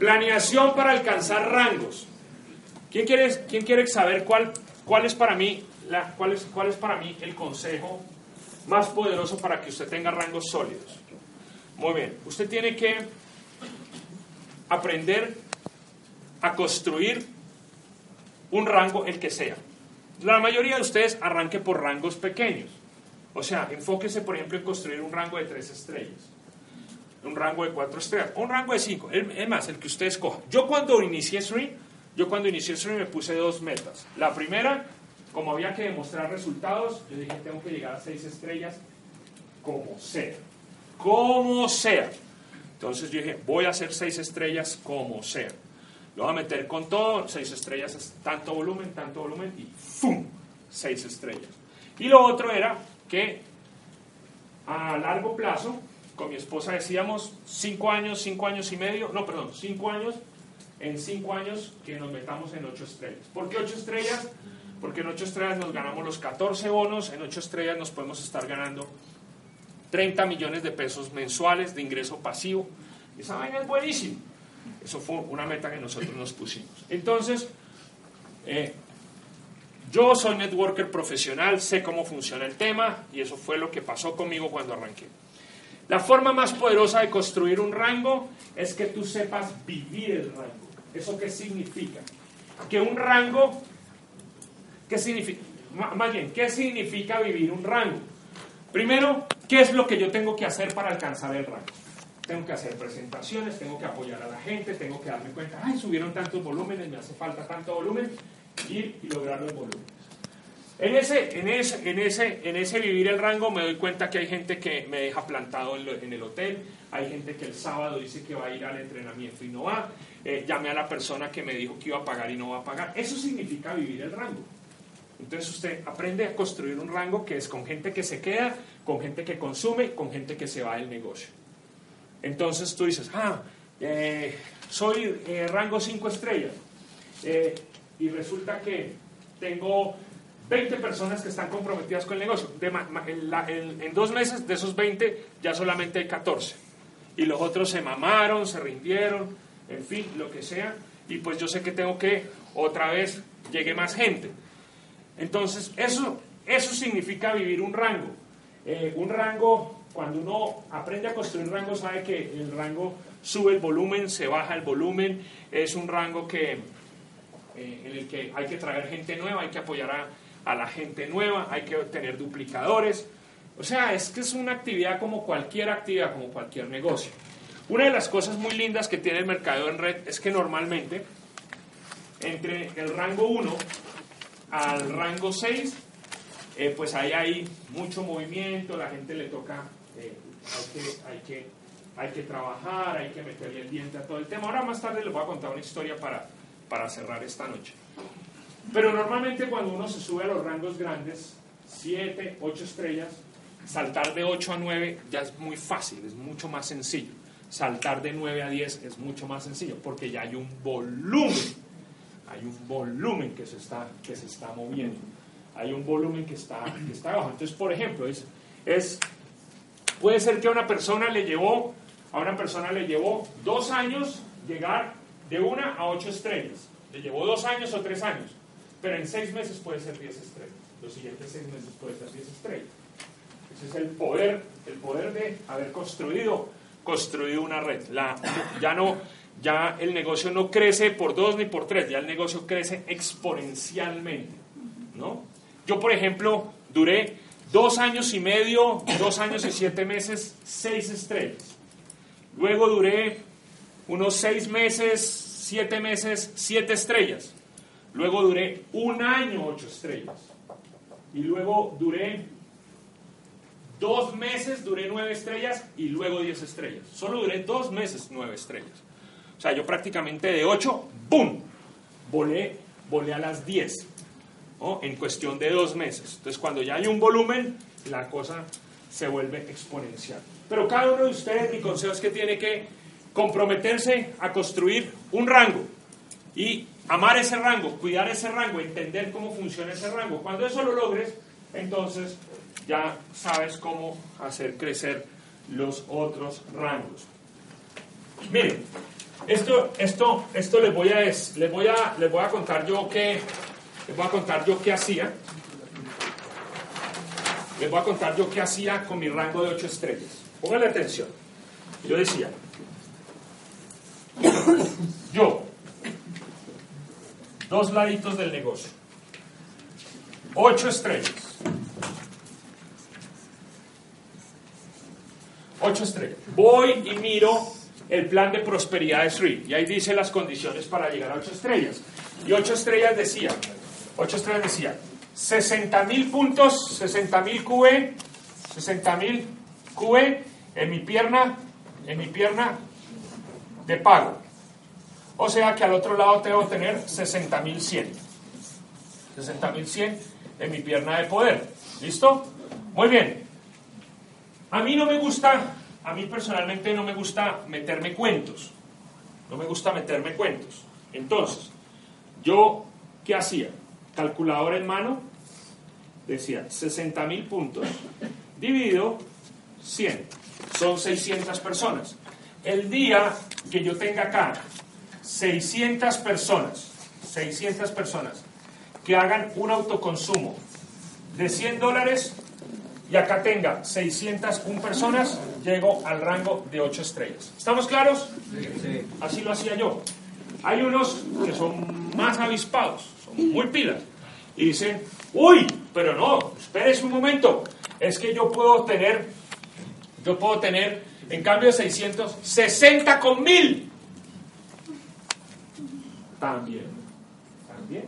Planeación para alcanzar rangos. ¿Quién quiere, quién quiere saber cuál, cuál, es para mí la, cuál, es, cuál es para mí el consejo más poderoso para que usted tenga rangos sólidos? Muy bien, usted tiene que aprender a construir un rango, el que sea. La mayoría de ustedes arranque por rangos pequeños. O sea, enfóquese, por ejemplo, en construir un rango de tres estrellas un rango de 4 estrellas, un rango de 5, es más, el que usted escoja. Yo cuando inicié Stream, yo cuando inicié Stream me puse dos metas. La primera, como había que demostrar resultados, yo dije, tengo que llegar a 6 estrellas como sea. Como sea. Entonces yo dije, voy a hacer 6 estrellas como sea. Lo voy a meter con todo, 6 estrellas es tanto volumen, tanto volumen y ¡fum! 6 estrellas. Y lo otro era que a largo plazo con mi esposa decíamos cinco años, cinco años y medio, no, perdón, cinco años, en cinco años que nos metamos en ocho estrellas. ¿Por qué ocho estrellas? Porque en ocho estrellas nos ganamos los 14 bonos, en ocho estrellas nos podemos estar ganando 30 millones de pesos mensuales de ingreso pasivo. Esa vaina es buenísima. Eso fue una meta que nosotros nos pusimos. Entonces, eh, yo soy networker profesional, sé cómo funciona el tema y eso fue lo que pasó conmigo cuando arranqué. La forma más poderosa de construir un rango es que tú sepas vivir el rango. ¿Eso qué significa? Que un rango, ¿qué significa? Más bien, ¿qué significa vivir un rango? Primero, ¿qué es lo que yo tengo que hacer para alcanzar el rango? Tengo que hacer presentaciones, tengo que apoyar a la gente, tengo que darme cuenta, ay, subieron tantos volúmenes, me hace falta tanto volumen, ir y lograr los volúmenes. En ese, en, ese, en, ese, en ese vivir el rango me doy cuenta que hay gente que me deja plantado en, el hotel, hay gente que el sábado dice que va a ir al entrenamiento y no va, eh, llamé a la persona que me dijo que iba a pagar y no va a pagar. Eso significa vivir el rango. Entonces usted aprende a construir un rango que es con gente que se queda, con gente que consume, con gente que se va del negocio. Entonces tú dices, ah, eh, soy eh, rango 5 estrellas. y resulta que tengo 20 personas que están comprometidas con el negocio. en, dos meses de esos 20 ya solamente hay 14. Y los otros se mamaron, se rindieron, en fin, lo que sea. Y pues yo sé que tengo que otra vez llegue más gente. Entonces, eso, eso significa vivir un rango. Eh, un rango, cuando uno aprende a construir rango, sabe que el rango sube el volumen, se baja el volumen. Es un rango que, eh, en el que hay que traer gente nueva, hay que apoyar a a la gente nueva, hay que tener duplicadores. O sea, es que es una actividad como cualquier actividad, como cualquier negocio. Una de las cosas muy lindas que tiene el mercado en red es que normalmente entre el rango 1 al rango 6, eh, pues ahí hay mucho movimiento, la gente le toca, eh, hay, que, hay, que, hay que trabajar, hay que meterle el diente a todo el tema. Ahora más tarde les voy a contar una historia para, para cerrar esta noche. Pero normalmente cuando uno se sube a los rangos grandes, 7, 8 estrellas, saltar de 8 a 9 ya es muy fácil, es mucho más sencillo. Saltar de 9 a 10 es mucho más sencillo porque ya hay un volumen, hay un volumen que se está, que se está moviendo, hay un volumen que está, que está abajo. Entonces, por ejemplo, es, es, puede ser que a una persona le llevó, a una persona le llevó dos años llegar de 1 a 8 estrellas. Le llevó dos años o tres años. Pero en seis meses puede ser 10 estrellas. Los siguientes seis meses puede ser 10 estrellas. Ese es el poder, el poder de haber construido, construido una red. La, ya no, ya el negocio no crece por dos ni por tres, ya el negocio crece exponencialmente. ¿no? Yo, por ejemplo, duré dos años y medio, dos años y siete meses, seis estrellas. Luego duré unos seis meses, siete meses, siete estrellas. Luego duré un año ocho estrellas. Y luego duré dos meses duré nueve estrellas y luego diez estrellas. Solo duré dos meses nueve estrellas. O sea, yo prácticamente de ocho, ¡pum! Volé, volé a las diez. En cuestión de dos meses. Entonces, cuando ya hay un volumen, la cosa se vuelve exponencial. Pero cada uno de ustedes, mi consejo es que tiene que comprometerse a construir un rango y amar ese rango, cuidar ese rango, entender cómo funciona ese rango. Cuando eso lo logres, entonces ya sabes cómo hacer crecer los otros rangos. Miren, esto, esto, esto les voy a, les voy a, les voy a contar yo qué, les voy a contar yo qué hacía. Les voy a contar yo qué hacía con mi rango de 8 estrellas. Pónganle atención. Yo decía, yo, dos laditos del negocio, 8 estrellas. 8 estrellas. Voy y miro el plan de prosperidad de Sri. Y ahí dice las condiciones para llegar a 8 estrellas. Y 8 estrellas decía, 8 estrellas decía, 60 mil puntos, 60 mil QE, 60 mil QE en mi pierna, en mi pierna de pago. O sea que al otro lado tengo que tener 60 mil 100. 60 mil 100 en mi pierna de poder. ¿Listo? Muy bien. A mí no me gusta, a mí personalmente no me gusta meterme cuentos. No me gusta meterme cuentos. Entonces, yo, ¿qué hacía? Calculadora en mano, decía 60 mil puntos dividido 100. Son 600 personas. El día que yo tenga acá 600 personas, 600 personas que hagan un autoconsumo de 100 dólares y acá tenga 601 personas, llego al rango de 8 estrellas. ¿Estamos claros? Sí. Así lo hacía yo. Hay unos que son más avispados, son muy pilas, y dicen, uy, pero no, espérese un momento, es que yo puedo tener, yo puedo tener, en cambio de 600, 60 con mil. También, también.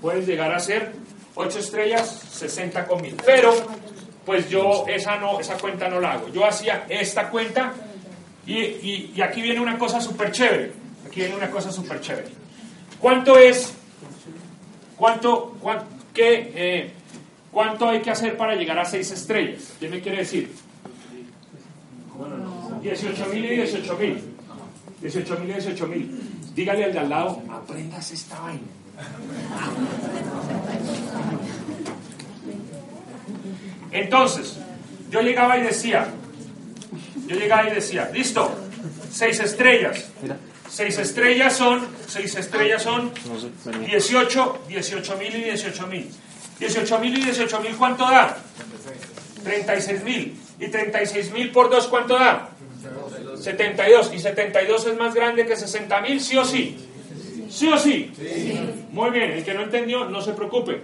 Puedes llegar a ser 8 estrellas, 60 con mil. Pero, pues yo esa, no, esa cuenta no la hago. Yo hacía esta cuenta y, aquí viene una cosa súper chévere. Aquí viene una cosa súper chévere. ¿Cuánto es? ¿Cuánto, cuánto qué, eh, ¿Cuánto hay que hacer para llegar a 6 estrellas? ¿Qué me quiere decir? 18.000 y 18.000. 18.000 y 18.000. Dígale al de al lado, aprendas esta vaina. Entonces, yo llegaba y decía, yo llegaba y decía, listo, 6 estrellas. 6 estrellas son, 6 estrellas son 18, 18.000 y 18.000. 18.000 y 18.000, ¿cuánto da? 36.000. ¿Y 36.000 por 2 cuánto da? 72. ¿Y 72 es más grande que 60.000, sí o sí? ¿Sí o sí? Muy bien, el que no entendió, no se preocupe.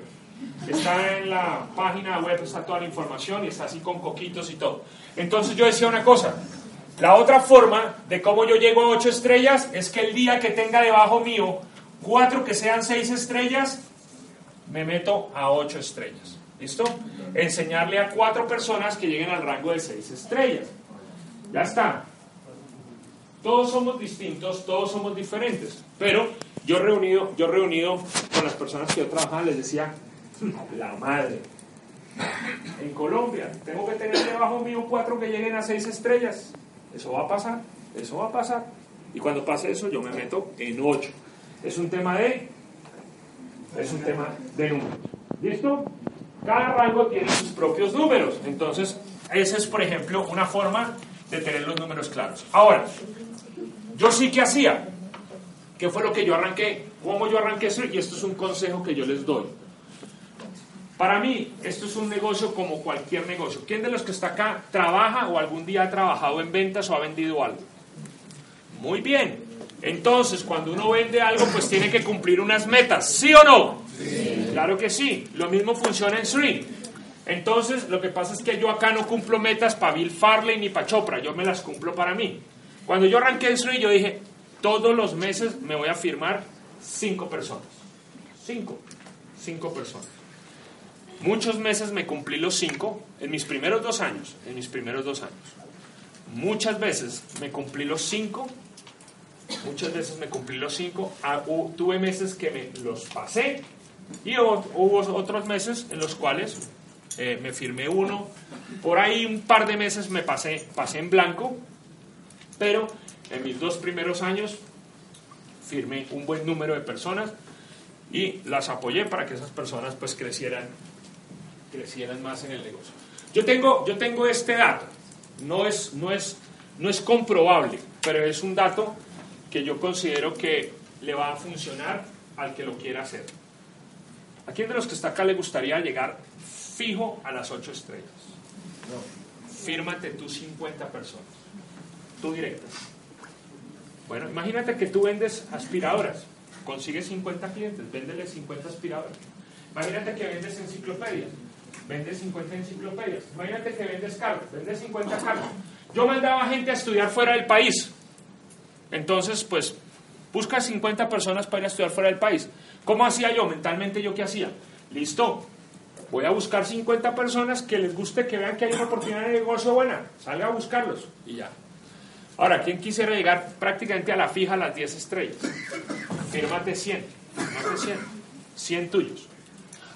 Está en la página web, está toda la información y está así con coquitos y todo. Entonces yo decía una cosa, la otra forma de cómo yo llego a 8 estrellas es que el día que tenga debajo mío cuatro que sean 6 estrellas, me meto a 8 estrellas. ¿Listo? Enseñarle a cuatro personas que lleguen al rango de 6 estrellas. Ya está. Todos somos distintos, todos somos diferentes. Pero yo reunido, yo reunido con las personas que yo trabajaba, les decía, la madre. En Colombia, tengo que tener debajo mío cuatro que lleguen a 6 estrellas. Eso va a pasar, eso va a pasar. Y cuando pase eso, yo me meto en 8. Es un tema de es un tema de números. ¿Listo? Cada rango tiene sus propios números. Entonces, esa es, por ejemplo, una forma de tener los números claros. Ahora, yo sí que hacía. ¿Qué fue lo que yo arranqué? ¿Cómo yo arranqué eso? Y esto es un consejo que yo les doy. Para mí, esto es un negocio como cualquier negocio. ¿Quién de los que está acá trabaja o algún día ha trabajado en ventas o ha vendido algo? Muy bien. Entonces, cuando uno vende algo, pues tiene que cumplir unas metas, ¿sí o no? Sí. Claro que sí. Lo mismo funciona en Sri. Entonces, lo que pasa es que yo acá no cumplo metas para Bill Farley ni para Chopra, yo me las cumplo para mí. Cuando yo arranqué en Sri, yo dije, todos los meses me voy a firmar cinco personas. Cinco. Cinco personas. Muchos meses me cumplí los cinco, en mis primeros dos años, en mis primeros dos años. Muchas veces me cumplí los cinco, muchas veces me cumplí los cinco, ah, tuve meses que me los pasé y hubo otros meses en los cuales eh, me firmé uno, por ahí un par de meses me pasé, pasé en blanco, pero en mis dos primeros años firmé un buen número de personas y las apoyé para que esas personas pues crecieran crecieran más en el negocio. Yo tengo, yo tengo este dato, no es, no, es, no es comprobable, pero es un dato que yo considero que le va a funcionar al que lo quiera hacer. ¿A quién de los que está acá le gustaría llegar fijo a las 8 estrellas? No. Fírmate tú 50 personas, tú directas. Bueno, imagínate que tú vendes aspiradoras, consigues 50 clientes, véndele 50 aspiradoras. Imagínate que vendes enciclopedias, vendes 50 enciclopedias. Imagínate que vendes carros, vendes 50 carros. Yo mandaba gente a estudiar fuera del país. Entonces, pues, busca 50 personas para ir a estudiar fuera del país. ¿Cómo hacía yo? Mentalmente, ¿yo qué hacía? Listo. Voy a buscar 50 personas que les guste, que vean que hay una oportunidad de negocio buena. Salga a buscarlos y ya. Ahora, ¿quién quisiera llegar prácticamente a la fija a las 10 estrellas? Fírmate 100. Fírmate 100. 100 tuyos.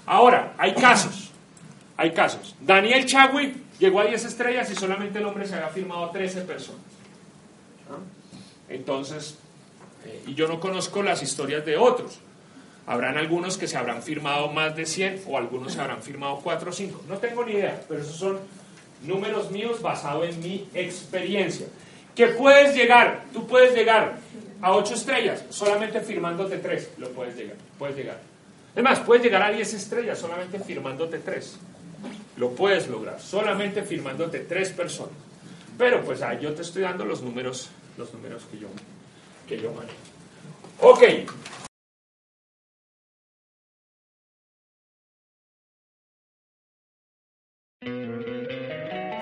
Ahora, hay casos. Hay casos. Daniel Chagui llegó a 10 estrellas y solamente el hombre se había firmado 13 personas. Entonces, eh, y yo no conozco las historias de otros. Habrán algunos que se habrán firmado más de 100 o algunos se habrán firmado 4 o 5. No tengo ni idea, pero esos son números míos basados en mi experiencia. Que puedes llegar, tú puedes llegar a 8 estrellas solamente firmándote 3, lo puedes llegar, puedes llegar. Es puedes llegar a 10 estrellas solamente firmándote 3. Lo puedes lograr solamente firmándote tres personas. Pero pues ahí yo te estoy dando los números, los números que yo, que yo manejo. Ok.